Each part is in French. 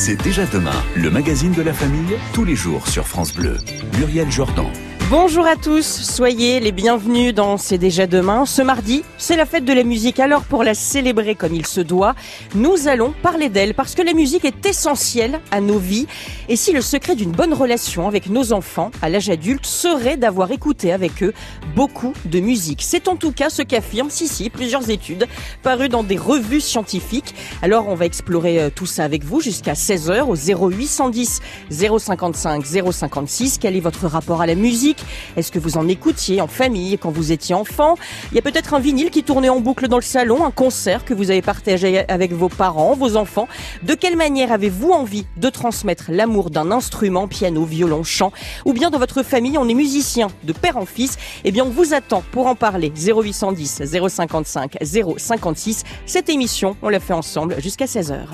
C'est déjà demain, le magazine de la famille, tous les jours sur France Bleu. Muriel Jordan. Bonjour à tous, soyez les bienvenus dans C'est déjà demain. Ce mardi, c'est la fête de la musique. Alors pour la célébrer comme il se doit, nous allons parler d'elle parce que la musique est essentielle à nos vies. Et si le secret d'une bonne relation avec nos enfants à l'âge adulte serait d'avoir écouté avec eux beaucoup de musique? C'est en tout cas ce qu'affirment, si si, plusieurs études parues dans des revues scientifiques. Alors on va explorer euh, tout ça avec vous jusqu'à 16h au 0810 055 056. Quel est votre rapport à la musique? Est-ce que vous en écoutiez en famille quand vous étiez enfant? Il y a peut-être un vinyle qui tournait en boucle dans le salon, un concert que vous avez partagé avec vos parents, vos enfants. De quelle manière avez-vous envie de transmettre l'amour d'un instrument, piano, violon, chant? Ou bien dans votre famille, on est musicien de père en fils Eh bien, on vous attend pour en parler. 0810 055 056. Cette émission, on l'a fait ensemble jusqu'à 16h.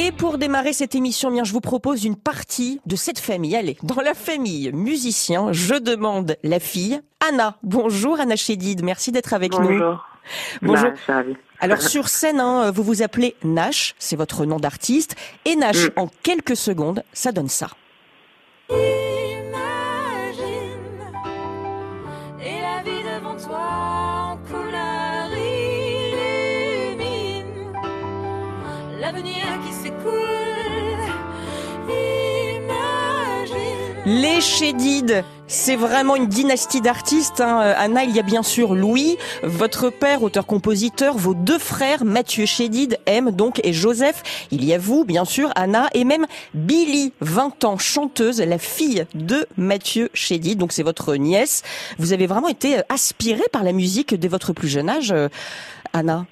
Et pour démarrer cette émission, bien, je vous propose une partie de cette famille. Allez, dans la famille musicien, je demande la fille, Anna. Bonjour Anna Chédid, merci d'être avec Bonjour. nous. Bonjour. Bah, Alors sur scène, hein, vous vous appelez Nash, c'est votre nom d'artiste. Et Nash, Mm. en quelques secondes, ça donne ça. Les Chédid, c'est vraiment une dynastie d'artistes. hein. Euh, Anna, il y a bien sûr Louis, votre père, auteur-compositeur, vos deux frères, Mathieu Chédid, M donc, et Joseph. Il y a vous, bien sûr, Anna, et même Billy, 20 ans, chanteuse, la fille de Mathieu Chédid, donc c'est votre nièce. Vous avez vraiment été euh, aspirée par la musique dès votre plus jeune âge, euh, Anna?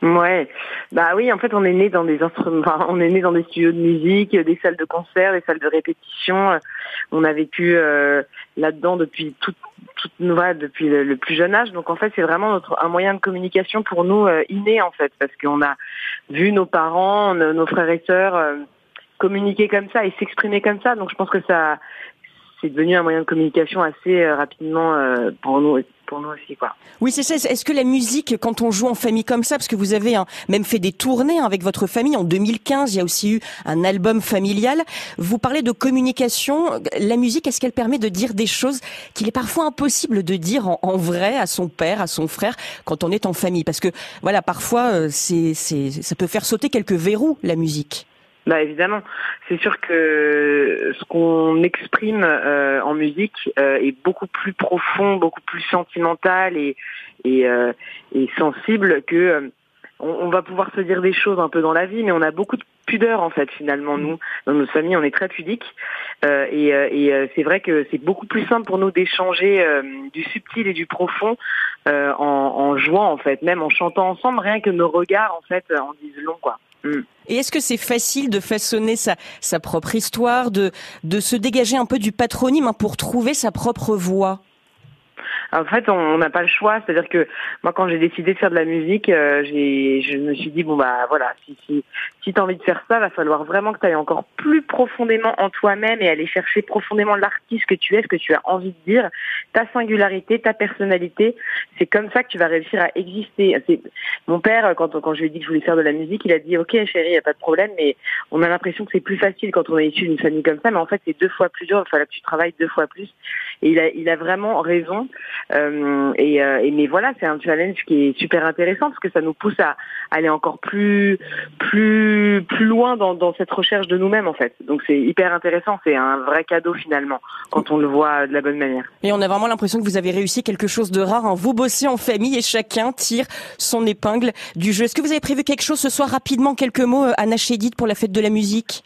Ouais, bah oui, en fait, on est né dans des instruments, on est né dans des studios de musique, des salles de concert, des salles de répétition. On a vécu euh, là-dedans depuis toute toute depuis le, plus jeune âge. Donc en fait, c'est vraiment notre un moyen de communication pour nous euh, inné en fait, parce qu'on a vu nos parents, nos, nos frères et sœurs euh, communiquer comme ça et s'exprimer comme ça. Donc je pense que ça c'est devenu un moyen de communication assez euh, rapidement euh, pour nous pour nous aussi quoi. Oui, c'est ça. Est-ce que la musique, quand on joue en famille comme ça, parce que vous avez hein, même fait des tournées hein, avec votre famille en 2015, il y a aussi eu un album familial. Vous parlez de communication. La musique, est-ce qu'elle permet de dire des choses qu'il est parfois impossible de dire en, en vrai à son père, à son frère, quand on est en famille? Parce que voilà, parfois, euh, c'est, ça peut faire sauter quelques verrous la musique. Bah évidemment, c'est sûr que ce qu'on exprime euh, en musique euh, est beaucoup plus profond, beaucoup plus sentimental et et, euh, et sensible que euh, on, on va pouvoir se dire des choses un peu dans la vie, mais on a beaucoup de pudeur en fait finalement nous. Dans nos familles on est très pudiques. Euh, et, euh, et c'est vrai que c'est beaucoup plus simple pour nous d'échanger du subtil et du profond en, en jouant en fait, même en chantant ensemble, rien que nos regards en fait en disent long quoi. Mm. Et est-ce que c'est facile de façonner sa, propre histoire, de, se dégager un peu du patronyme hein, pour trouver sa propre voix En fait, on n'a pas le choix. C'est-à-dire que moi, quand j'ai décidé de faire de la musique, euh, j'ai, je me suis dit bon bah voilà, si si si t'as envie de faire ça, va falloir vraiment que tu ailles encore plus profondément en toi-même et aller chercher profondément l'artiste que tu es, ce que tu as envie de dire, ta singularité, ta personnalité. C'est comme ça que tu vas réussir à exister. Mon père quand quand je lui ai dit que je voulais faire de la musique, il a dit ok chérie, y a pas de problème, mais on a l'impression que c'est plus facile quand on est issu d'une famille comme ça, mais en fait c'est deux fois plus dur. Il fallait que tu travailles deux fois plus. Et il a il a vraiment raison. Euh, et, euh, et mais voilà, c'est un challenge qui est super intéressant parce que ça nous pousse à aller encore plus plus plus loin dans, dans cette recherche de nous-mêmes en fait. Donc c'est hyper intéressant, c'est un vrai cadeau finalement quand on le voit de la bonne manière. Et on a vraiment l'impression que vous avez réussi quelque chose de rare. hein. Vous bossez en famille et chacun tire son épingle du jeu. Est-ce que vous avez prévu quelque chose ce soir rapidement, quelques mots, euh, Anna Chédid, pour la fête de la musique?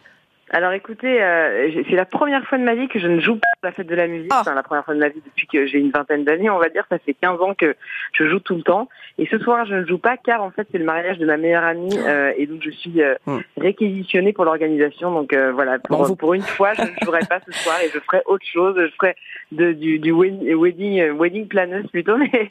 Alors écoutez, euh, c'est la première fois de ma vie que je ne joue pas à la fête de la musique. Ah. Enfin, la première fois de ma vie depuis que j'ai une vingtaine d'années, on va dire. Ça fait 15 ans que je joue tout le temps. Et ce soir, je ne joue pas car en fait, c'est le mariage de ma meilleure amie euh, et donc je suis euh, Hmm. réquisitionnée pour l'organisation. Donc euh, voilà, pour, Bon, vous- pour une fois, je ne jouerai pas ce soir et je ferai autre chose. Je ferai de, du, du wed- wedding euh, wedding planeuse plutôt, mais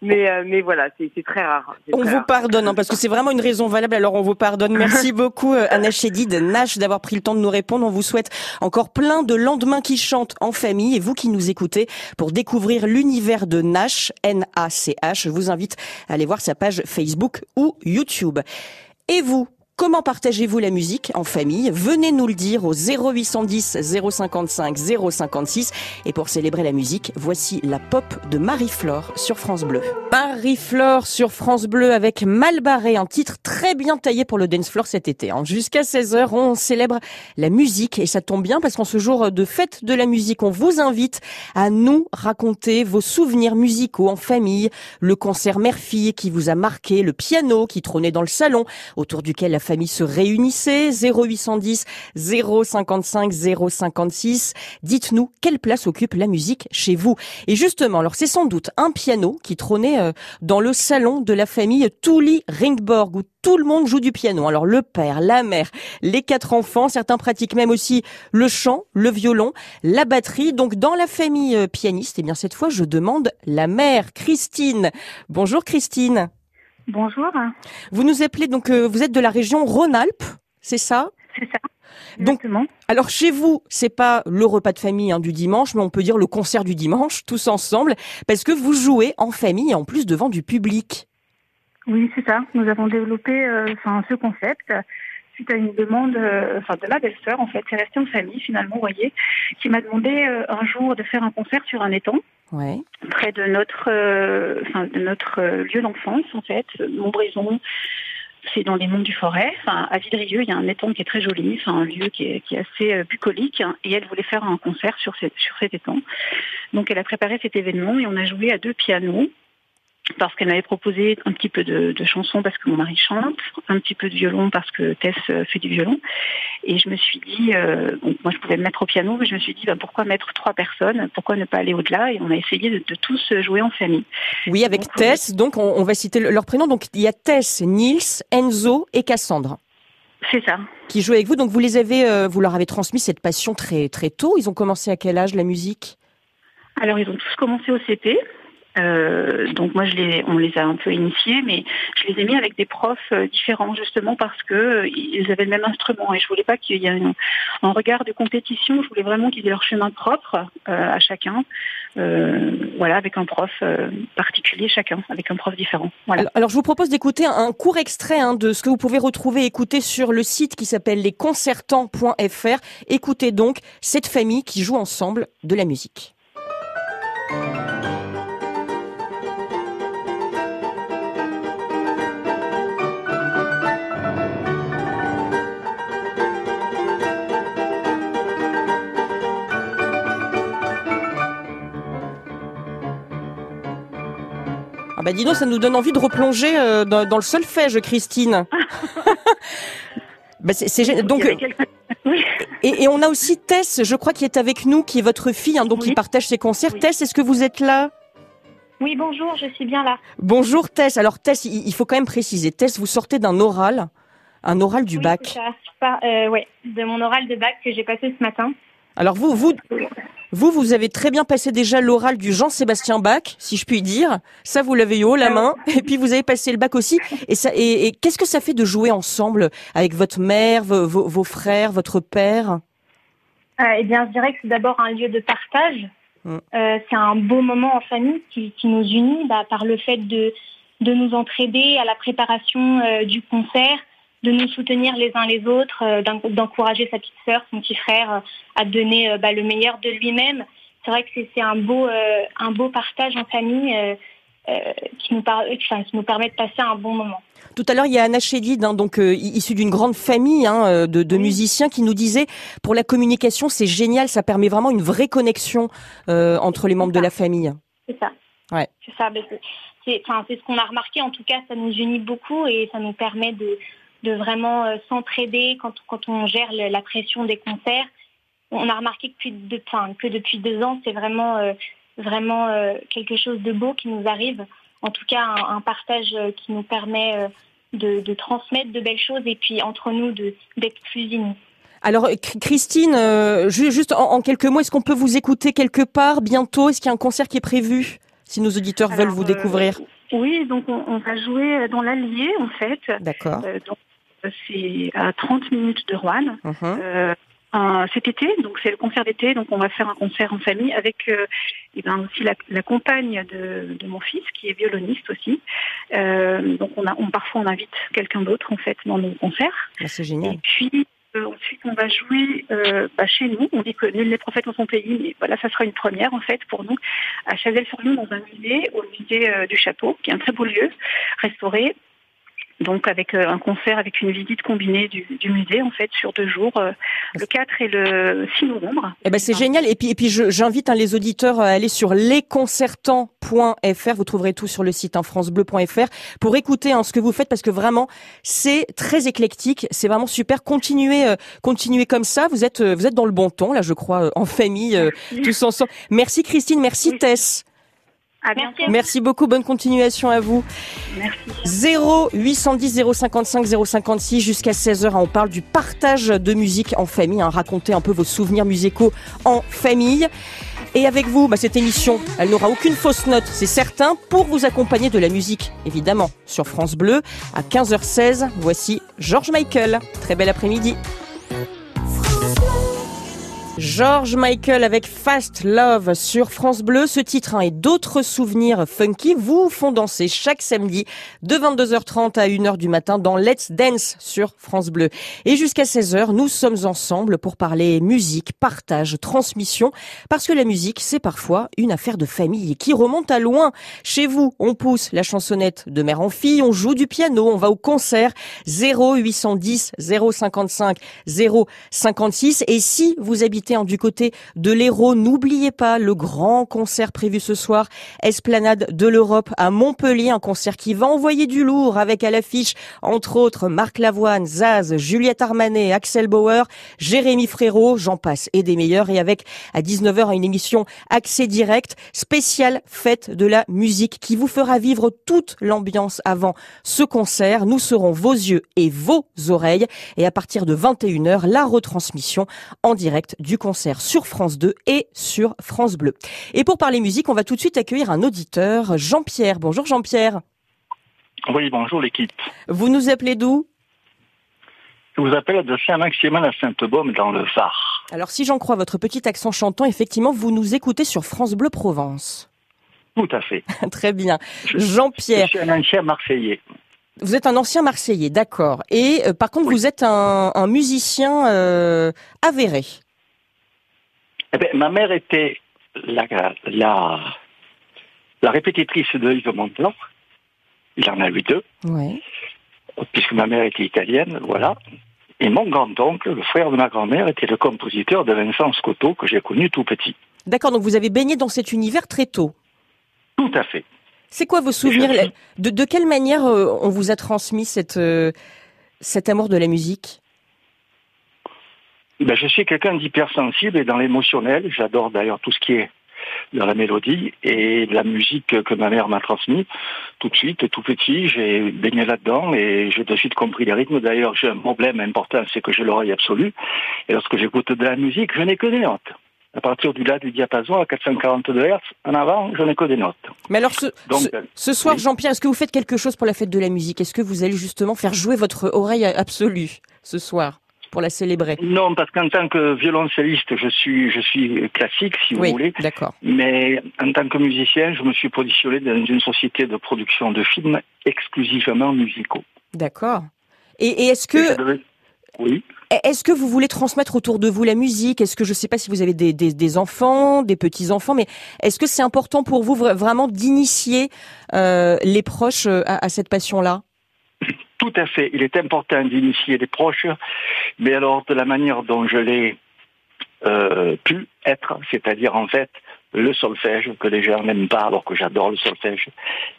mais euh, mais voilà, c'est c'est très rare. Bah. On très vous rare. pardonne, hein, parce que c'est vraiment une raison valable, alors on vous pardonne. Merci beaucoup, euh, Anna Chédid, Nash, d'avoir pris le temps de nous répondre. On vous souhaite encore plein de lendemains qui chantent en famille. Et vous qui nous écoutez, pour découvrir l'univers de Nash, N-A-C-H, je vous invite à aller voir sa page Facebook ou YouTube. Et vous Comment partagez-vous la musique en famille? Venez nous le dire au 0810 055 056. Et pour célébrer la musique, voici la pop de Marie-Flore sur France Bleu. Marie-Flore sur France Bleu avec Malbarré, un titre très bien taillé pour le dance floor cet été. hein. Jusqu'à 16h, on célèbre la musique et ça tombe bien parce qu'en ce jour de fête de la musique, on vous invite à nous raconter vos souvenirs musicaux en famille, le concert mère-fille qui vous a marqué, le piano qui trônait dans le salon autour duquel la famille se réunissait, 0810 055 056. Dites-nous quelle place occupe la musique chez vous? Et justement, alors c'est sans doute un piano qui trônait euh, dans le salon de la famille Tully Ringborg où tout le monde joue du piano. Alors le père, la mère, les quatre enfants, certains pratiquent même aussi le chant, le violon, la batterie. Donc dans la famille euh, pianiste, eh bien cette fois je demande la mère, Christine. Bonjour Christine. Bonjour, Vous nous appelez donc euh, vous êtes de la région Rhône-Alpes, c'est ça? C'est ça. Donc-. Alors chez vous, c'est pas le repas de famille hein, du dimanche, mais on peut dire le concert du dimanche, tous ensemble, parce que vous jouez en famille et en plus devant du public. Oui, c'est ça. Nous avons développé euh, enfin, ce concept suite à une demande euh, enfin, de ma belle-sœur, en fait. C'est resté en famille, finalement, vous voyez, qui m'a demandé euh, un jour de faire un concert sur un étang Ouais. près de notre, euh, enfin, de notre lieu d'enfance, en fait, Montbrison. C'est dans les monts du Forêt. Enfin, à Villerieux, il y a un étang qui est très joli, enfin, un lieu qui est, qui est assez euh, bucolique. hein, et elle voulait faire un concert sur, cette, sur cet étang. Donc, elle a préparé cet événement et on a joué à deux pianos parce qu'elle m'avait proposé un petit peu de, de chansons parce que mon mari chante, un petit peu de violon parce que Tess euh, fait du violon. Et je me suis dit, euh, bon, moi je pouvais me mettre au piano, mais je me suis dit, bah, pourquoi mettre trois personnes? Pourquoi ne pas aller au-delà? Et on a essayé de, de tous jouer en famille. Oui, avec Donc, Tess, donc on, on va citer le- leurs prénoms. Donc il y a Tess, Nils, Enzo et Cassandre C'est ça. qui jouent avec vous. Donc vous les avez, euh, vous leur avez transmis cette passion très très tôt. Ils ont commencé à quel âge la musique? Alors ils ont tous commencé au CP. Euh, donc moi on les a un peu initiés, mais je les ai mis avec des profs euh, différents justement parce que euh, ils avaient le même instrument et je voulais pas qu'il y ait un, regard de compétition. Je voulais vraiment qu'ils aient leur chemin propre à chacun, voilà, avec un prof particulier chacun, avec un prof différent. Voilà. alors, je vous propose d'écouter un, court extrait hein, de ce que vous pouvez retrouver et écouter sur le site qui s'appelle lesconcertants.fr. Écoutez donc cette famille qui joue ensemble de la musique. Ah bah dis donc, ça nous donne envie de replonger euh, dans, dans le solfège, Christine. bah c'est, donc Oui. et, et on a aussi Tess, je crois, qui est avec nous, qui est votre fille, hein, donc qui Oui. partage ses concerts. Oui. Tess, est-ce que vous êtes là? Oui, bonjour, je suis bien là. Bonjour Tess. Alors Tess, il, il faut quand même préciser. Tess, vous sortez d'un oral, un oral du Oui, bac. ça. Euh, ouais, de mon oral de bac que j'ai passé ce matin. Alors vous, vous, vous, vous avez très bien passé déjà l'oral du Jean-Sébastien Bach, si je puis dire. Ça, vous l'avez eu haut la Ah main. Et puis vous avez passé le bac aussi. Et ça, et, et qu'est-ce que ça fait de jouer ensemble avec votre mère, vos, frères, votre père? Euh, eh bien, je dirais que c'est d'abord un lieu de partage. Mm. Euh, c'est un beau moment en famille qui, qui nous unit bah, par le fait de, de nous entraider à la préparation euh, du concert, de nous soutenir les uns les autres, euh, d'en- d'encourager sa petite sœur, son petit frère euh, à donner euh, bah, le meilleur de lui-même. C'est vrai que c'est un beau, un beau partage en famille euh, qui, nous par- enfin, qui nous permet de passer un bon moment. Tout à l'heure, il y a Anna Chédid, hein, donc euh, issu d'une grande famille hein, de, de Oui. musiciens, qui nous disait pour la communication, c'est génial, ça permet vraiment une vraie connexion euh, entre les membres de la famille. C'est ça. Ouais. C'est ça. c'est- c'est, enfin, c'est ce qu'on a remarqué. En tout cas, ça nous unit beaucoup et ça nous permet de, de vraiment euh, s'entraider quand, quand on gère le- la pression des concerts. On a remarqué que depuis, deux- enfin, que depuis deux ans, c'est vraiment, euh, vraiment euh, quelque chose de beau qui nous arrive. En tout cas, un, un partage euh, qui nous permet euh, de, de transmettre de belles choses et puis entre nous de, d'être plus unis. Alors, Chr- Christine, euh, ju- juste en, en quelques mots, est-ce qu'on peut vous écouter quelque part bientôt? Est-ce qu'il y a un concert qui est prévu Si nos auditeurs veulent vous euh, découvrir. Oui, donc on, on va jouer dans l'Allier en fait. D'accord. Euh, donc, c'est à 30 minutes de Rouen. Mhm. Euh, un- cet été, donc c'est le concert d'été, donc on va faire un concert en famille avec euh, eh ben aussi la, la compagne de, de mon fils qui est violoniste aussi. Euh, donc on a, on, parfois on invite quelqu'un d'autre en fait dans nos concerts. Bah, c'est Et génial. puis euh, ensuite on va jouer euh, bah, chez nous. On dit que nul n'est prophète dans son pays, mais voilà, ça sera une première en fait pour nous à Chazelles-sur-Yon dans un musée, au musée euh, du Château, qui est un très beau lieu restauré. Donc avec euh, un concert avec une visite combinée du, du musée en fait sur deux jours, euh, le 4 et le 6 novembre. Eh ben c'est génial. Et puis et puis j'invite hein, les auditeurs à aller sur lesconcertants.fr. Vous trouverez tout sur le site hein, francebleu.fr pour écouter hein, ce que vous faites parce que vraiment c'est très éclectique. C'est vraiment super. Continuez, euh, continuez comme ça. Vous êtes euh, vous êtes dans le bon ton là, je crois, en famille, euh, tous ensemble. Merci Christine, merci Oui. Tess. À Merci. bientôt. Merci beaucoup. Bonne continuation à vous. Merci. 0 810 055 056 jusqu'à 16h. On parle du partage de musique en famille. Hein, racontez un peu vos souvenirs musicaux en famille. Et avec vous, bah, cette émission, elle n'aura aucune fausse note, c'est certain, pour vous accompagner de la musique, évidemment, sur France Bleu. À 15h16, voici George Michael. Très bel après-midi. George Michael avec Fast Love sur France Bleu. Ce titre hein, et d'autres souvenirs funky vous font danser chaque samedi de 22h30 à 1h du matin dans Let's Dance sur France Bleu. Et jusqu'à 16h, nous sommes ensemble pour parler musique, partage, transmission, parce que la musique, c'est parfois une affaire de famille qui remonte à loin. Chez vous, on pousse la chansonnette de mère en fille, on joue du piano, on va au concert 0810 055 056. Et si vous habitez en du côté de l'Hérault, n'oubliez pas le grand concert prévu ce soir, Esplanade de l'Europe à Montpellier, un concert qui va envoyer du lourd avec à l'affiche, entre autres, Marc Lavoine, Zaz, Juliette Armanet, Axel Bauer, Jérémy Frérot, j'en passe, et des meilleurs. Et avec à 19h une émission accès direct, spéciale fête de la musique qui vous fera vivre toute l'ambiance avant ce concert. Nous serons vos yeux et vos oreilles. Et à partir de 21h, la retransmission en direct du concert sur France 2 et sur France Bleu. Et pour parler musique, on va tout de suite accueillir un auditeur, Jean-Pierre. Bonjour Jean-Pierre. Oui, bonjour l'équipe. Vous nous appelez d'où? Je vous appelle de Saint-Maximin à Sainte-Baume dans le Var. Alors si j'en crois votre petit accent chantant, effectivement, vous nous écoutez sur France Bleu Provence. Tout à fait. Très bien. Je, Jean-Pierre, je suis un ancien Marseillais. vous êtes un ancien Marseillais, d'accord. Et euh, par contre, Oui. vous êtes un, un musicien euh, avéré. Eh ben, ma mère était la, la, la répétitrice de Yves Montand. Il en a eu deux, Ouais. puisque ma mère était italienne, voilà. Et mon grand-oncle, le frère de ma grand-mère, était le compositeur de Vincent Scotto, que j'ai connu tout petit. D'accord, donc vous avez baigné dans cet univers très tôt. Tout à fait. C'est quoi vos souvenirs Je- de, de quelle manière euh, on vous a transmis cette, euh, cet amour de la musique? Ben, je suis quelqu'un d'hypersensible et dans l'émotionnel. J'adore d'ailleurs tout ce qui est dans la mélodie et la musique que ma mère m'a transmis. Tout de suite, tout petit, j'ai baigné là-dedans et j'ai de suite compris les rythmes. D'ailleurs, j'ai un problème important, c'est que j'ai l'oreille absolue. Et lorsque j'écoute de la musique, je n'ai que des notes. À partir du là du diapason à 442 Hz, en avant, je n'ai que des notes. Mais alors ce, Donc, ce, euh, ce soir, oui. Jean-Pierre, est-ce que vous faites quelque chose pour la fête de la musique? Est-ce que vous allez justement faire jouer votre oreille absolue ce soir? Pour la célébrer Non, parce qu'en tant que violoncelliste, je suis, je suis classique, si vous Oui, voulez. d'accord. Mais en tant que musicien, je me suis positionné dans une société de production de films exclusivement musicaux. D'accord. Et, et est-ce Et que devait- Oui. est-ce que vous voulez transmettre autour de vous la musique? Est-ce que je ne sais pas si vous avez des, des, des enfants, des petits enfants, mais est-ce que c'est important pour vous vra- vraiment d'initier euh, les proches euh, à, à cette passion-là? Tout à fait. Il est important d'initier les proches, mais alors de la manière dont je l'ai euh, pu être, c'est-à-dire en fait le solfège que les gens n'aiment pas alors que j'adore le solfège,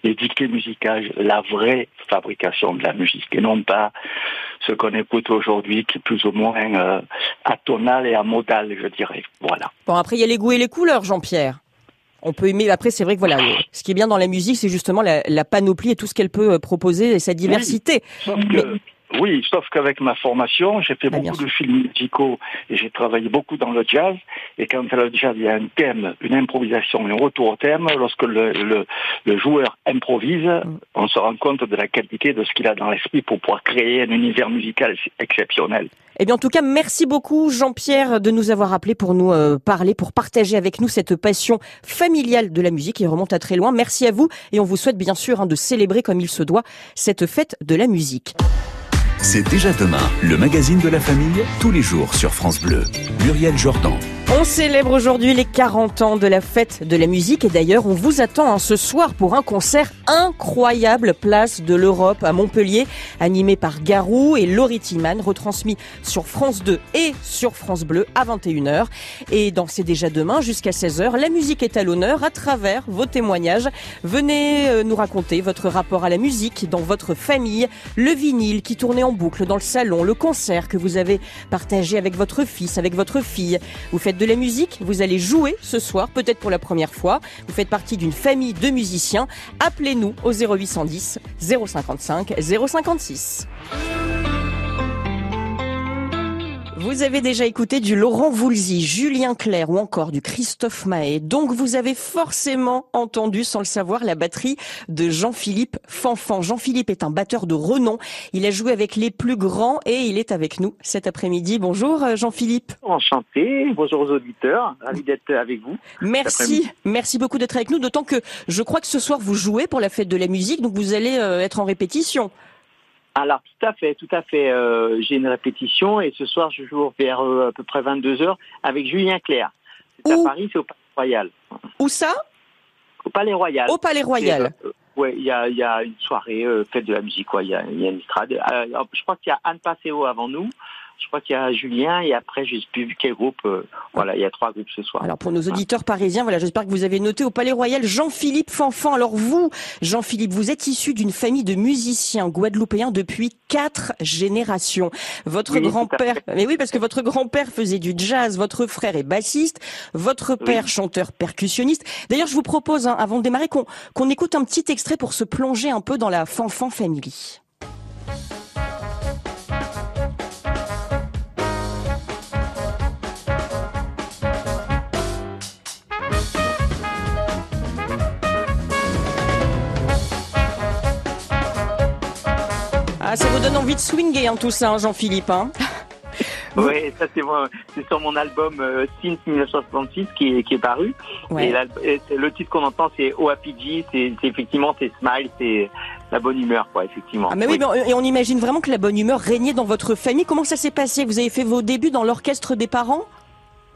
les dictées musicales, la vraie fabrication de la musique et non pas ce qu'on écoute aujourd'hui qui est plus ou moins euh, atonal et amodal, je dirais. Voilà. Bon, après, il y a les goûts et les couleurs, Jean-Pierre. On peut aimer. Après, c'est vrai que voilà, ce qui est bien dans la musique, c'est justement la, la panoplie et tout ce qu'elle peut euh, proposer et sa diversité. Sauf que, Oui, sauf qu'avec ma formation, j'ai fait Ah, bien beaucoup de films musicaux et j'ai travaillé beaucoup dans le jazz. Et quand dans le jazz, il y a un thème, une improvisation, un retour au thème, lorsque le, le, le joueur improvise, Mm. on se rend compte de la qualité de ce qu'il a dans l'esprit pour pouvoir créer un univers musical exceptionnel. Eh bien, en tout cas, merci beaucoup, Jean-Pierre, de nous avoir appelé pour nous euh, parler, pour partager avec nous cette passion familiale de la musique qui remonte à très loin. Merci à vous et on vous souhaite bien sûr hein, de célébrer comme il se doit cette fête de la musique. C'est déjà demain, le magazine de la famille, tous les jours sur France Bleu. Muriel Jordan. On célèbre aujourd'hui les 40 ans de la fête de la musique. Et d'ailleurs on vous attend hein, ce soir pour un concert incroyable place de l'Europe à Montpellier animé par Garou et Laurie Tillman retransmis sur France 2 et sur France Bleu à 21h et dans C'est déjà demain jusqu'à 16h la musique est à l'honneur à travers vos témoignages. Venez euh, nous raconter votre rapport à la musique dans votre famille. Le vinyle qui tournait en boucle dans le salon le concert que vous avez partagé avec votre fils avec votre fille. Vous faites de la musique, vous allez jouer ce soir, peut-être pour la première fois. Vous faites partie d'une famille de musiciens. Appelez-nous au 0810 055 056. Vous avez déjà écouté du Laurent Voulzy, Julien Clerc ou encore du Christophe Mahé. Donc vous avez forcément entendu, sans le savoir, la batterie de Jean-Philippe Fanfan. Jean-Philippe est un batteur de renom. Il a joué avec les plus grands et il est avec nous cet après-midi. Bonjour euh, Jean-Philippe. Enchanté, bonjour aux auditeurs, ravi d'être avec vous. Merci, merci beaucoup d'être avec nous, d'autant que je crois que ce soir vous jouez pour la fête de la musique, donc vous allez euh, être en répétition. Alors tout à fait, tout à fait, euh, j'ai une répétition et ce soir je joue vers euh, à peu près 22h avec Julien Clerc. C'est à Paris, c'est au Palais Royal. Où ça? Au Palais Royal. Au Palais Royal. Euh, ouais, il y a, y a une soirée euh, fête de la musique, quoi. Il y a, y a une estrade. Euh, je crois qu'il y a Anne Passeo avant nous. Je crois qu'il y a Julien et après je sais plus quel groupe. euh, voilà, il y a trois groupes ce soir. Alors pour nos auditeurs parisiens, voilà, j'espère que vous avez noté au Palais Royal Jean-Philippe Fanfan. Alors vous, Jean-Philippe, vous êtes issu d'une famille de musiciens guadeloupéens depuis quatre générations. Votre Oui, grand-père, mais oui, parce que votre grand-père faisait du jazz, votre frère est bassiste, votre père chanteur percussionniste. D'ailleurs, je vous propose, hein, avant de démarrer, qu'on qu'on écoute un petit extrait pour se plonger un peu dans la Fanfan Family. Ah, ça vous donne envie de swinger, hein, tout ça, hein, Jean-Philippe. Hein Oui, ça c'est sur mon album euh, Since 1966 qui est, qui est paru. Ouais. Et, le titre qu'on entend c'est OAPG, c'est effectivement c'est Smile, c'est la bonne humeur quoi, effectivement. Ah mais oui, mais on- et on imagine vraiment que la bonne humeur régnait dans votre famille. Comment ça s'est passé? Vous avez fait vos débuts dans l'orchestre des parents?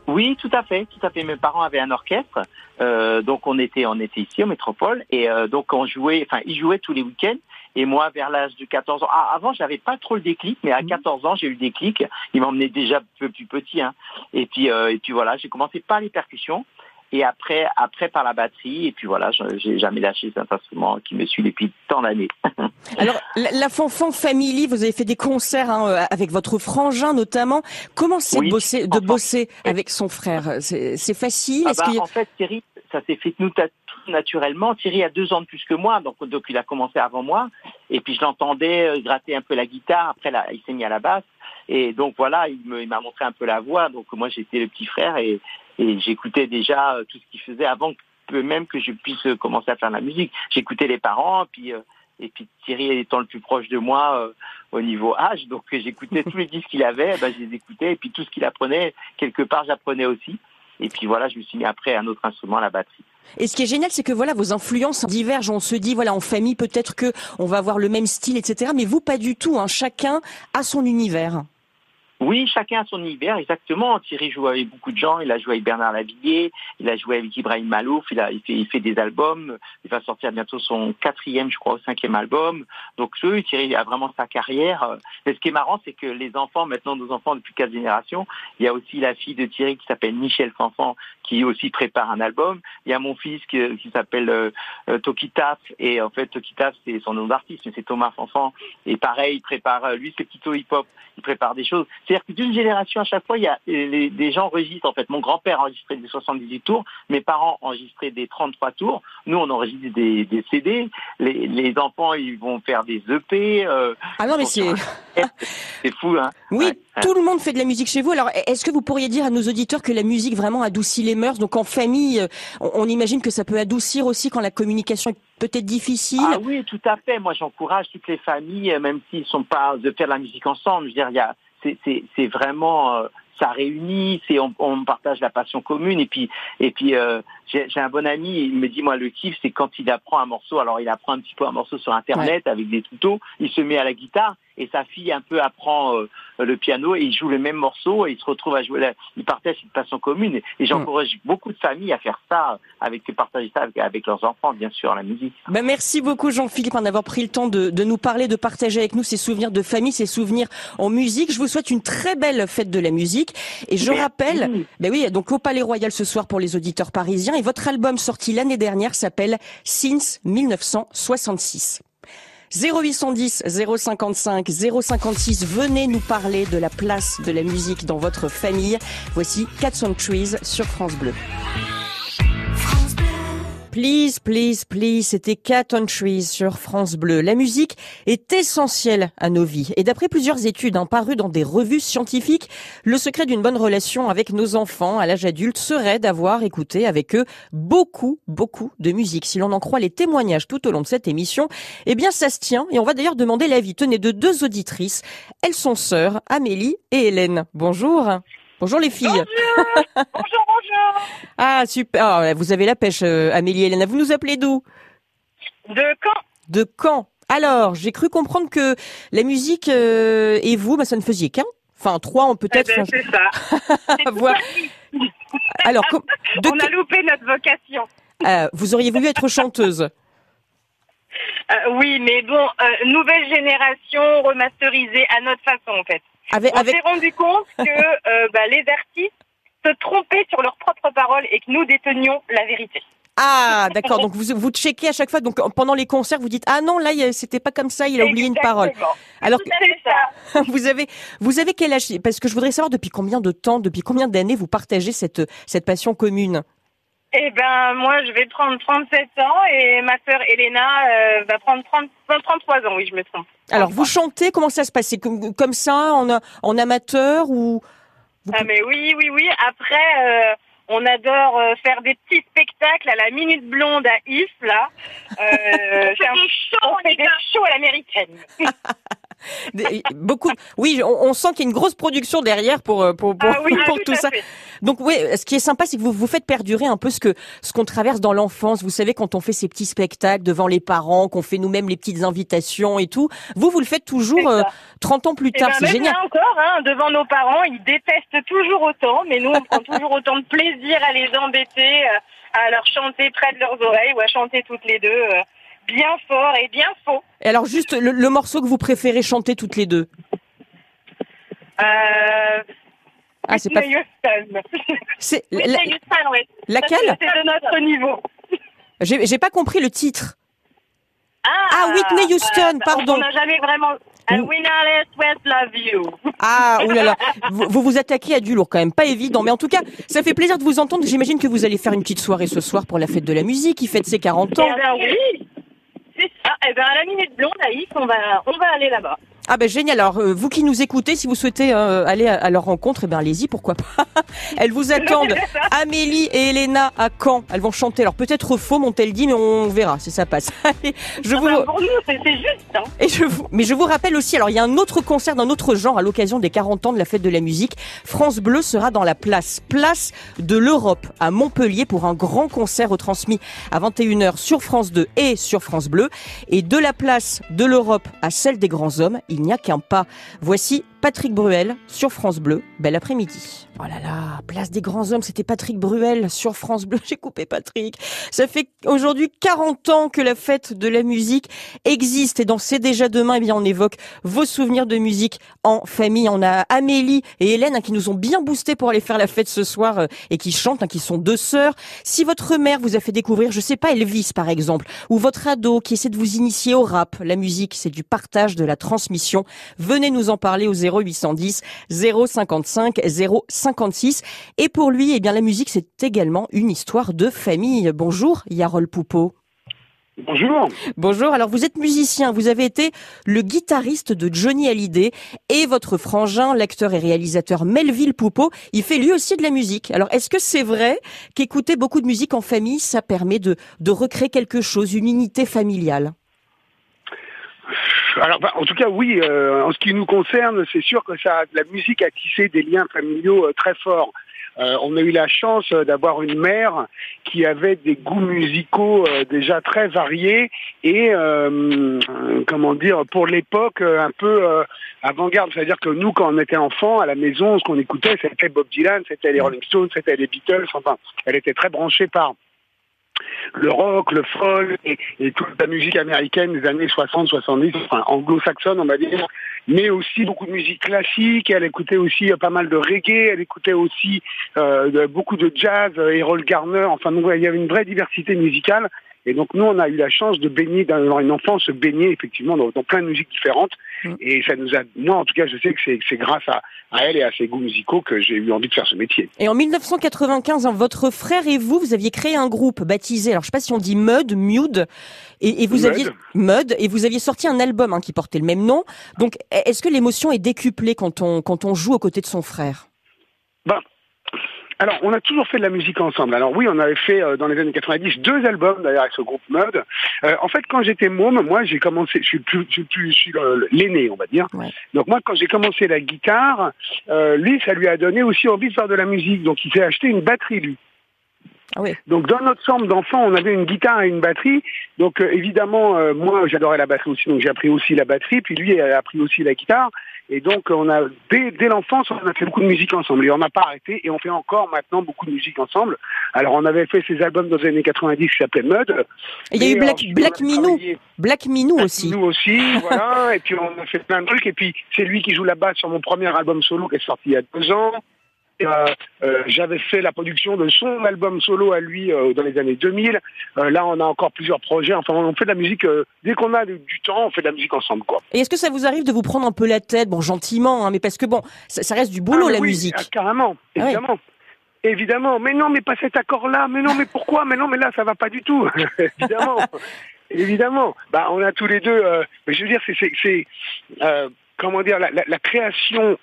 Oui, tout à fait, tout à fait. Mes parents avaient un orchestre, euh, donc on était on était ici en métropole et euh, donc on jouait, enfin ils jouaient tous les week-ends. Et moi, vers l'âge de 14 ans, ah, avant j'avais pas trop le déclic, mais à 14 ans j'ai eu le déclic. Ils m'emmenaient déjà un peu plus petit, hein. Et puis euh, et puis voilà, j'ai commencé par les percussions. Et après, après par la batterie, et puis voilà, je- j'ai jamais lâché cet instrument qui me suit depuis tant d'années. Alors, la, la Fanfan Family, vous avez fait des concerts hein, euh, avec votre frangin notamment. Comment c'est Oui, de bosser, de enfant. bosser avec son frère? C'est facile? Ah bah, En fait, Thierry, ça s'est fait nous naturellement. Thierry a deux ans de plus que moi, donc, donc il a commencé avant moi. Et puis je l'entendais euh, gratter un peu la guitare. Après, là, il s'est à la basse. Et donc voilà, il m'a montré un peu la voix. Donc moi, j'étais le petit frère et, j'écoutais déjà euh, tout ce qu'il faisait avant même que je puisse euh, commencer à faire de la musique. J'écoutais les parents, puis et puis Thierry étant le plus proche de moi au niveau âge, donc j'écoutais tous les disques qu'il avait, ben, je les écoutais, et puis tout ce qu'il apprenait, quelque part j'apprenais aussi. Et puis voilà, je me suis mis après un autre instrument, la batterie. Et ce qui est génial, c'est que voilà, vos influences divergent. On se dit, voilà, en famille, peut-être que on va avoir le même style, etc. Mais vous, pas du tout. Hein. Chacun a son univers. Oui, chacun a son univers, exactement. Thierry joue avec beaucoup de gens. Il a joué avec Bernard Lavillier, il a joué avec Ibrahim Malouf, il, a, fait, des albums. Il va sortir bientôt son quatrième, je crois, ou cinquième album. Donc, Thierry a vraiment sa carrière. Mais ce qui est marrant, c'est que les enfants, maintenant nos enfants depuis quatre générations, il y a aussi la fille de Thierry qui s'appelle Michel Fanfan, qui aussi prépare un album. Il y a mon fils qui, qui s'appelle euh, euh, Tokitaf, et en fait, Tokitaf, c'est son nom d'artiste, mais c'est Thomas Fanfan. Et pareil, il prépare, euh, lui, c'est plutôt hip-hop, il prépare des choses. C'est-à-dire que d'une génération à chaque fois, il y a les, les gens enregistrent. En fait, mon grand-père enregistrait des 78 tours, mes parents enregistraient des 33 tours. Nous, on enregistre des, des CD. Les, les enfants, ils vont faire des EP. Euh, Ah non, mais c'est fou, hein Oui, Ouais, tout le monde fait de la musique chez vous. Alors, est-ce que vous pourriez dire à nos auditeurs que la musique vraiment adoucit les mœurs? Donc, en famille, euh, on, on imagine que ça peut adoucir aussi quand la communication est peut-être difficile. Ah oui, tout à fait. Moi, j'encourage toutes les familles, euh, même s'ils sont pas de faire de la musique ensemble. Je veux dire, il y a, c'est, vraiment, euh, ça réunit, c'est, on, on partage la passion commune. Et puis, et puis, euh, j'ai, j'ai un bon ami, il me dit, moi, le kiff, c'est quand il apprend un morceau. Alors, il apprend un petit peu un morceau sur Internet avec des tutos. Il se met à la guitare et sa fille un peu apprend euh, le piano et il joue le même morceau et il se retrouve à jouer. La, il partage une passion commune. Et, et j'encourage beaucoup de familles à faire ça, avec partager ça avec, avec leurs enfants, bien sûr, la musique. Ben, merci beaucoup Jean-Philippe d'en avoir pris le temps de, de nous parler, de partager avec nous ces souvenirs de famille, ces souvenirs en musique. Je vous souhaite une très belle fête de la musique. Et je Merci. rappelle, ben oui, donc au Palais Royal ce soir pour les auditeurs parisiens. Et votre album sorti l'année dernière s'appelle Since 1966. 0810 055 056, venez nous parler de la place de la musique dans votre famille. Voici Cats on Trees sur France Bleu. Please, please, please, c'était Cat on Trees sur France Bleu. La musique est essentielle à nos vies. Et d'après plusieurs études hein, parues dans des revues scientifiques, le secret d'une bonne relation avec nos enfants à l'âge adulte serait d'avoir écouté avec eux beaucoup, beaucoup de musique. Si l'on en croit les témoignages tout au long de cette émission, eh bien ça se tient. Et on va d'ailleurs demander l'avis, tenez, de deux auditrices. Elles sont sœurs, Amélie et Hélène. Bonjour. Bonjour les filles. Bonjour, bonjour. Ah super. Ah, vous avez la pêche, euh, Amélie et Hélène. Vous nous appelez d'où? De quand De Caen. Alors, j'ai cru comprendre que la musique euh, et vous, bah, ça ne faisiez qu'un. Enfin, trois, on Eh peut-être. ben, enfin, C'est ça. Voilà. Alors, com- de On a loupé notre vocation. euh, vous auriez voulu être chanteuse. Euh, oui, mais bon, euh, nouvelle génération remasterisée à notre façon, en fait. Avec, On avec... s'est rendu compte que euh, bah, les artistes se trompaient sur leurs propres paroles et que nous détenions la vérité. Ah, d'accord. Donc vous vous checkez à chaque fois. Donc pendant les concerts, vous dites ah non là c'était pas comme ça. Il a oublié une parole. Alors ça. vous avez vous avez quel âge? Parce que je voudrais savoir depuis combien de temps, depuis combien d'années vous partagez cette cette passion commune? Eh ben, moi, je vais prendre 37 ans et ma sœur Elena euh, va prendre 30, 33 ans, oui, je me trompe. Alors vous chantez comment ça se passe? C'est comme, comme ça en en amateur ou Vous Ah, mais oui, oui, oui. Après, euh, on adore euh, faire des petits spectacles à la Minute Blonde à If, là. Euh, c'est un- on fait des shows à l'américaine. Beaucoup. Oui, on, on sent qu'il y a une grosse production derrière pour euh, pour pour, Ah oui, pour tout ça. fait. Donc oui, ce qui est sympa, c'est que vous vous faites perdurer un peu ce que ce qu'on traverse dans l'enfance. Vous savez, quand on fait ces petits spectacles devant les parents, qu'on fait nous-mêmes les petites invitations et tout. Vous, vous le faites toujours euh, ça. 30 ans plus Eh tard. ben, c'est génial. là encore, hein, devant nos parents, ils détestent toujours autant, mais nous, on prend toujours autant de plaisir à les embêter, euh, à leur chanter près de leurs oreilles ou à chanter toutes les deux euh, bien fort et bien faux. Et alors juste le, le morceau que vous préférez chanter toutes les deux. Euh, Ah, c'est pas. Whitney Houston. C'est la- Whitney Houston, oui. laquelle C'est de notre niveau. J'ai pas compris le titre. Ah, Ah, Whitney Houston, euh, pardon. On n'a jamais vraiment. And we West love you. Ah, oulala. Vous, vous vous attaquez à du lourd quand même, pas évident. Mais en tout cas, ça fait plaisir de vous entendre. J'imagine que vous allez faire une petite soirée ce soir pour la fête de la musique. qui fête ses 40 Eh ans. ben oui. C'est ça. Eh ben à la minute blonde, Yves, on va, on va aller là-bas. Ah ben génial. Alors euh, vous qui nous écoutez, si vous souhaitez euh, aller à, à leur rencontre, eh ben allez-y, pourquoi pas. Elles vous attendent. Amélie et Elena à Caen. Elles vont chanter. Alors peut-être faux, m'ont-elles dit, mais on verra si ça passe. Allez, je vous Enfin, pour nous, c'est c'est juste. Hein. et je vous, mais je vous rappelle aussi, alors il y a un autre concert d'un autre genre à l'occasion des 40 ans de la fête de la musique. France Bleu sera dans la place, place de l'Europe à Montpellier pour un grand concert retransmis à 21h sur France 2 et sur France Bleu. Et de la place de l'Europe à celle des grands hommes, il n'y a qu'un pas. Voici Patrick Bruel sur France Bleu. Bel après-midi. Oh là là, place des grands hommes, c'était Patrick Bruel sur France Bleu. J'ai coupé Patrick. Ça fait aujourd'hui 40 ans que la fête de la musique existe et dans C'est déjà demain, eh bien, on évoque vos souvenirs de musique en famille. On a Amélie et Hélène hein, qui nous ont bien boosté pour aller faire la fête ce soir euh, et qui chantent, hein, qui sont deux sœurs. Si votre mère vous a fait découvrir, je sais pas, Elvis par exemple, ou votre ado qui essaie de vous initier au rap, la musique, c'est du partage, de la transmission. Venez nous en parler au 0810 055 056. Et pour lui, eh bien, la musique, c'est également une histoire de famille. Bonjour, Yarol Poupeau. Bonjour. Bonjour. Alors vous êtes musicien, vous avez été le guitariste de Johnny Hallyday et votre frangin, l'acteur et réalisateur Melville Poupeau, il fait lui aussi de la musique. Alors est-ce que c'est vrai qu'écouter beaucoup de musique en famille, ça permet de, de recréer quelque chose, une unité familiale? Alors, bah, en tout cas, oui. euh, en ce qui nous concerne, c'est sûr que ça, la musique a tissé des liens familiaux euh, très forts. Euh, on a eu la chance euh, d'avoir une mère qui avait des goûts musicaux euh, déjà très variés et, euh, comment dire, pour l'époque, un peu avant-garde. C'est-à-dire que nous, quand on était enfant, à la maison, ce qu'on écoutait, c'était Bob Dylan, c'était les Rolling Stones, c'était les Beatles. Enfin, elle était très branchée par le rock, le folk et, et toute la musique américaine des années 60, 70, enfin anglo-saxonne on va dire, mais aussi beaucoup de musique classique, elle écoutait aussi euh, pas mal de reggae, elle écoutait aussi euh, beaucoup de jazz, euh, Errol Garner, enfin donc, il y avait une vraie diversité musicale et donc nous on a eu la chance de baigner dans une enfance baigner effectivement dans, dans plein de musiques différentes et ça nous a, moi en tout cas je sais que c'est grâce à, à elle et à ses goûts musicaux que j'ai eu envie de faire ce métier. Et en 1995, hein, votre frère et vous, vous aviez créé un groupe baptisé, alors je sais pas si on dit Mud, Mud, et, et vous Mud. aviez Mud, et vous aviez sorti un album hein, qui portait le même nom. Donc, est-ce que l'émotion est décuplée quand on quand on joue aux côtés de son frère? Ben, alors, on a toujours fait de la musique ensemble. Alors oui, on avait fait euh, dans les années 90 deux albums d'ailleurs avec ce groupe Mud. Euh, en fait, quand j'étais môme, moi j'ai commencé, je suis plus, je suis plus, je suis le- l'aîné, on va dire. Donc moi, quand j'ai commencé la guitare, euh, lui, ça lui a donné aussi envie de faire de la musique. Donc il s'est acheté une batterie lui. Ah oui. Donc dans notre chambre d'enfants, on avait une guitare et une batterie. Donc euh, évidemment, euh, moi j'adorais la batterie aussi, donc j'ai appris aussi la batterie. Puis lui a appris aussi la guitare. Et donc on a dès, dès l'enfance, on a fait beaucoup de musique ensemble. Et on n'a pas arrêté. Et on fait encore maintenant beaucoup de musique ensemble. Alors on avait fait ces albums dans les années 90 qui s'appelaient Mud. Il y a eu Black, ensuite, Black Minou, Black Minou aussi. nous aussi, voilà. Et puis on a fait plein de trucs. Et puis c'est lui qui joue la basse sur mon premier album solo qui est sorti il y a deux ans. Euh, euh, J'avais fait la production de son album solo à lui euh, dans les années 2000. Euh, là, on a encore plusieurs projets. Enfin, on fait de la musique. dès qu'on a du du temps, on fait de la musique ensemble, quoi. Et est-ce que ça vous arrive de vous prendre un peu la tête, bon gentiment, hein, mais parce que bon, ça, ça reste du boulot Ah, la oui, musique. ah, carrément, Ah oui. évidemment. Évidemment. Mais non, mais pas cet accord-là. Mais non, mais pourquoi? Mais non, mais là, ça va pas du tout. évidemment. Évidemment. Bah, on a tous les deux. euh, je veux dire, c'est, euh, comment dire, la, la, la création.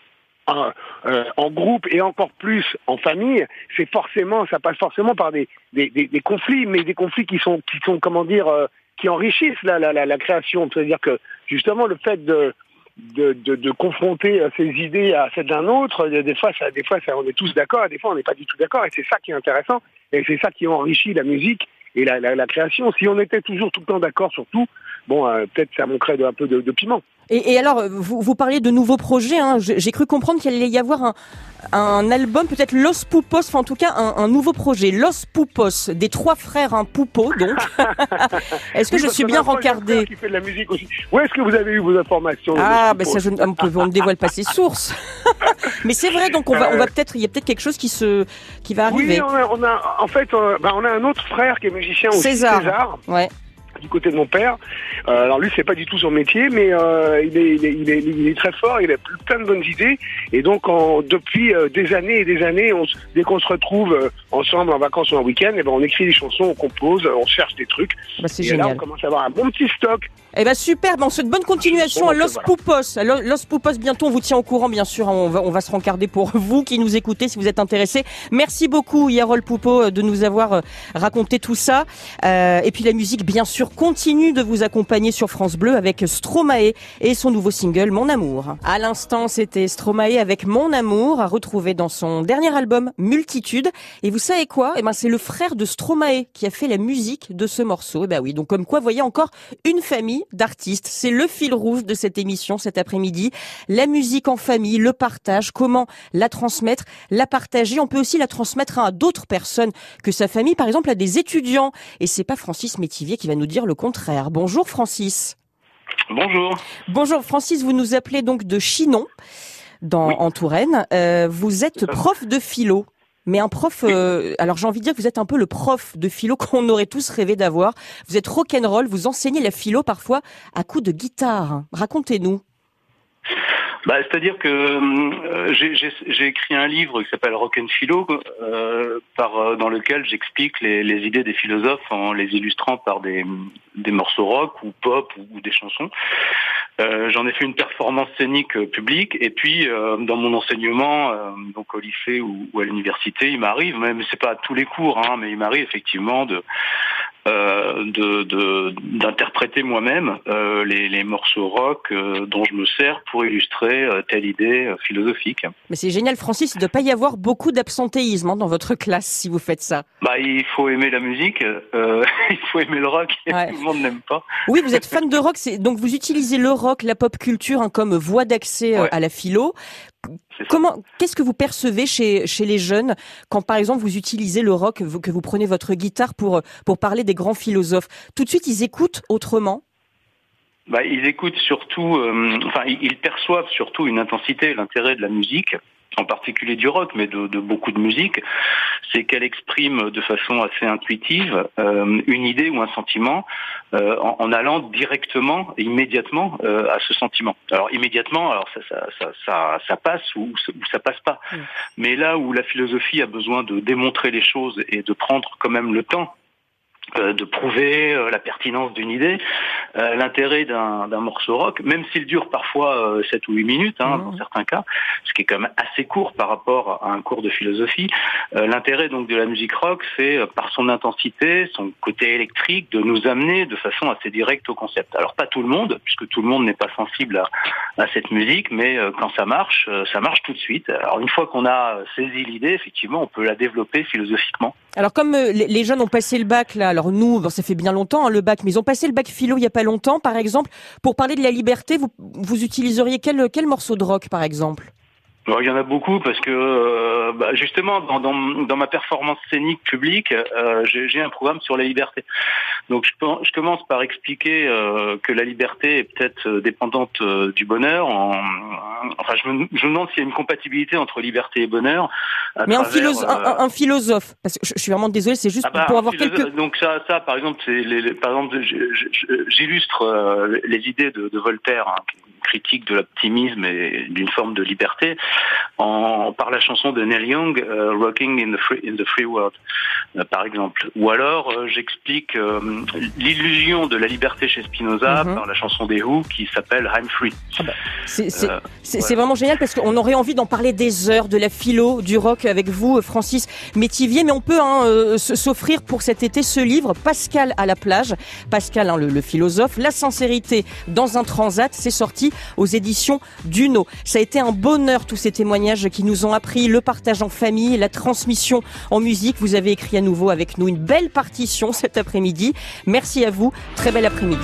Euh, euh, en groupe et encore plus en famille, c'est forcément, ça passe forcément par des, des, des, conflits, mais des conflits qui sont, qui sont, comment dire, euh, qui enrichissent la, la, la, création. C'est-à-dire que justement le fait de, de, de, de confronter euh, ses idées à celles d'un autre. A Des fois, ça, des fois ça, on est tous d'accord, des fois, on n'est pas du tout d'accord. Et c'est ça qui est intéressant. Et c'est ça qui enrichit la musique et la, la, la création. Si on était toujours tout le temps d'accord sur tout, bon, euh, peut-être ça manquerait un peu de, de piment. Et, et alors, vous, vous parliez de nouveaux projets. Hein. J'ai cru comprendre qu'il allait y avoir un, un album, peut-être Los Pupos, enfin en tout cas un, un nouveau projet, Los Pupos, des trois frères un Poupo, donc. Est-ce que Oui, je suis a bien rencardée qui fait de la musique aussi. Où est-ce que vous avez eu vos informations Ah, ben ça, je, ne- on, peut- on ne dévoile pas ses sources. Mais c'est vrai, donc on va, on va peut-être, il y a peut-être quelque chose qui se, qui va arriver. Oui, on a, on a- en fait, euh, bah, on a un autre frère qui est musicien aussi, César. César. Ouais. Du côté de mon père. Euh, alors lui, c'est pas du tout son métier, mais euh, il, est, il, est, il, est, il est très fort, il a plein de bonnes idées. Et donc, en, depuis euh, des années et des années, on, dès qu'on se retrouve ensemble en vacances ou en week-end, eh ben, on écrit des chansons, on compose, on cherche des trucs. Bah, et génial. là, on commence à avoir un bon petit stock. Eh ben super, ben on souhaite bonne continuation Bon, à ben, Los voilà. Lo- Los Pupos, bientôt on vous tient au courant, bien sûr. On va, on va se rencarder pour vous qui nous écoutez si vous êtes intéressés. Merci beaucoup, Yarol Poupo, de nous avoir euh, raconté tout ça. Euh, et puis la musique, bien sûr, continue de vous accompagner sur France Bleu avec Stromae et son nouveau single Mon Amour. À l'instant, c'était Stromae avec Mon Amour, à retrouver dans son dernier album Multitude. Et vous savez quoi? Eh ben c'est le frère de Stromae qui a fait la musique de ce morceau. Eh ben oui, donc comme quoi, voyez encore une famille d'artistes. C'est le fil rouge de cette émission cet après-midi. La musique en famille, le partage, comment la transmettre, la partager. On peut aussi la transmettre à d'autres personnes que sa famille, par exemple à des étudiants. Et c'est pas Francis Métivier qui va nous dire le contraire. Bonjour Francis. Bonjour. Bonjour Francis, vous nous appelez donc de Chinon, dans, en Touraine. Euh, vous êtes prof de philo. Mais un prof, euh, alors j'ai envie de dire que vous êtes un peu le prof de philo qu'on aurait tous rêvé d'avoir. Vous êtes rock'n'roll, vous enseignez la philo parfois à coups de guitare. Racontez-nous. Bah, c'est-à-dire que euh, j'ai- écrit un livre qui s'appelle Rock and Philo, euh, euh, dans lequel j'explique les, idées des philosophes en les illustrant par des, morceaux rock ou pop ou, des chansons. J'en ai fait une performance scénique publique et puis dans mon enseignement, donc au lycée ou, ou à l'université, il m'arrive, même c'est pas à tous les cours, hein, mais il m'arrive effectivement de euh, de- de- d'interpréter moi-même euh, les, les morceaux rock euh, dont je me sers pour illustrer euh, telle idée euh, philosophique. Mais c'est génial, Francis, il ne doit pas y avoir beaucoup d'absentéisme hein, dans votre classe si vous faites ça. Bah, il faut aimer la musique, euh, il faut aimer le rock, Ouais. tout le monde n'aime pas. Oui, vous êtes fan de rock, donc vous utilisez le rock, la pop culture hein, comme voie d'accès Ouais. à la philo. Comment, qu'est-ce que vous percevez chez chez les jeunes quand, par exemple, vous utilisez le rock, que vous prenez votre guitare pour pour parler des grands philosophes? Tout de suite, ils écoutent autrement? Bah, ils écoutent surtout, euh, enfin, ils ils perçoivent surtout une intensité, l'intérêt de la musique, en particulier du rock, mais de, de beaucoup de musique, c'est qu'elle exprime de façon assez intuitive euh, une idée ou un sentiment euh, en, en allant directement et immédiatement euh, à ce sentiment. Alors immédiatement, alors ça, ça, ça, ça, ça passe ou, ça- ou ça passe pas. Mais là où la philosophie a besoin de démontrer les choses et de prendre quand même le temps de prouver euh, la pertinence d'une idée, euh, l'intérêt d'un morceau rock, même s'il dure parfois euh, 7 ou 8 minutes hein, dans certains cas, ce qui est quand même assez court par rapport à un cours de philosophie, euh, l'intérêt donc de la musique rock, c'est euh, par son intensité, son côté électrique, de nous amener de façon assez directe au concept. Alors pas tout le monde, puisque tout le monde n'est pas sensible à, à cette musique, mais euh, quand ça marche, euh, ça marche tout de suite. Alors une fois qu'on a euh, saisi l'idée, effectivement, on peut la développer philosophiquement. Alors comme euh, les jeunes ont passé le bac là, alors nous, bon, ça fait bien longtemps hein, le bac, mais ils ont passé le bac philo il y a pas longtemps, par exemple, pour parler de la liberté, vous vous utiliseriez quel quel morceau de rock, par exemple? Il y en a beaucoup parce que euh, bah, justement dans, dans, dans ma performance scénique publique, euh, j'ai un programme sur la liberté. Donc je, commence par expliquer euh, que la liberté est peut-être dépendante du bonheur. En, enfin, je me, je me demande s'il y a une compatibilité entre liberté et bonheur. Mais un, travers, philosophe, un, un- un philosophe, parce que je, je suis vraiment désolée, c'est juste ah bah, pour avoir quelques... Donc ça, ça, par exemple, c'est les, les- par exemple, j'illustre les idées de, de Voltaire, hein, qui critique de l'optimisme et d'une forme de liberté, en, par la chanson de Neil Young, euh, "Rocking in the Free, in the Free World", euh, par exemple. Ou alors, euh, j'explique l'illusion de la liberté chez Spinoza Mhm. par la chanson des Who qui s'appelle "I'm Free". C'est c'est- Euh, c'est- vraiment génial parce qu'on aurait envie d'en parler des heures, de la philo, du rock avec vous, Francis Métivier, mais on peut hein, s'offrir pour cet été ce livre, Pascal à la plage. Pascal, hein, le, le philosophe, La sincérité dans un transat, c'est sorti aux éditions Duno. Ça a été un bonheur tous ces témoignages qui nous ont appris le partage en famille, la transmission en musique. Vous avez écrit à nouveau avec nous une belle partition cet après-midi. Merci à vous, très bel après-midi.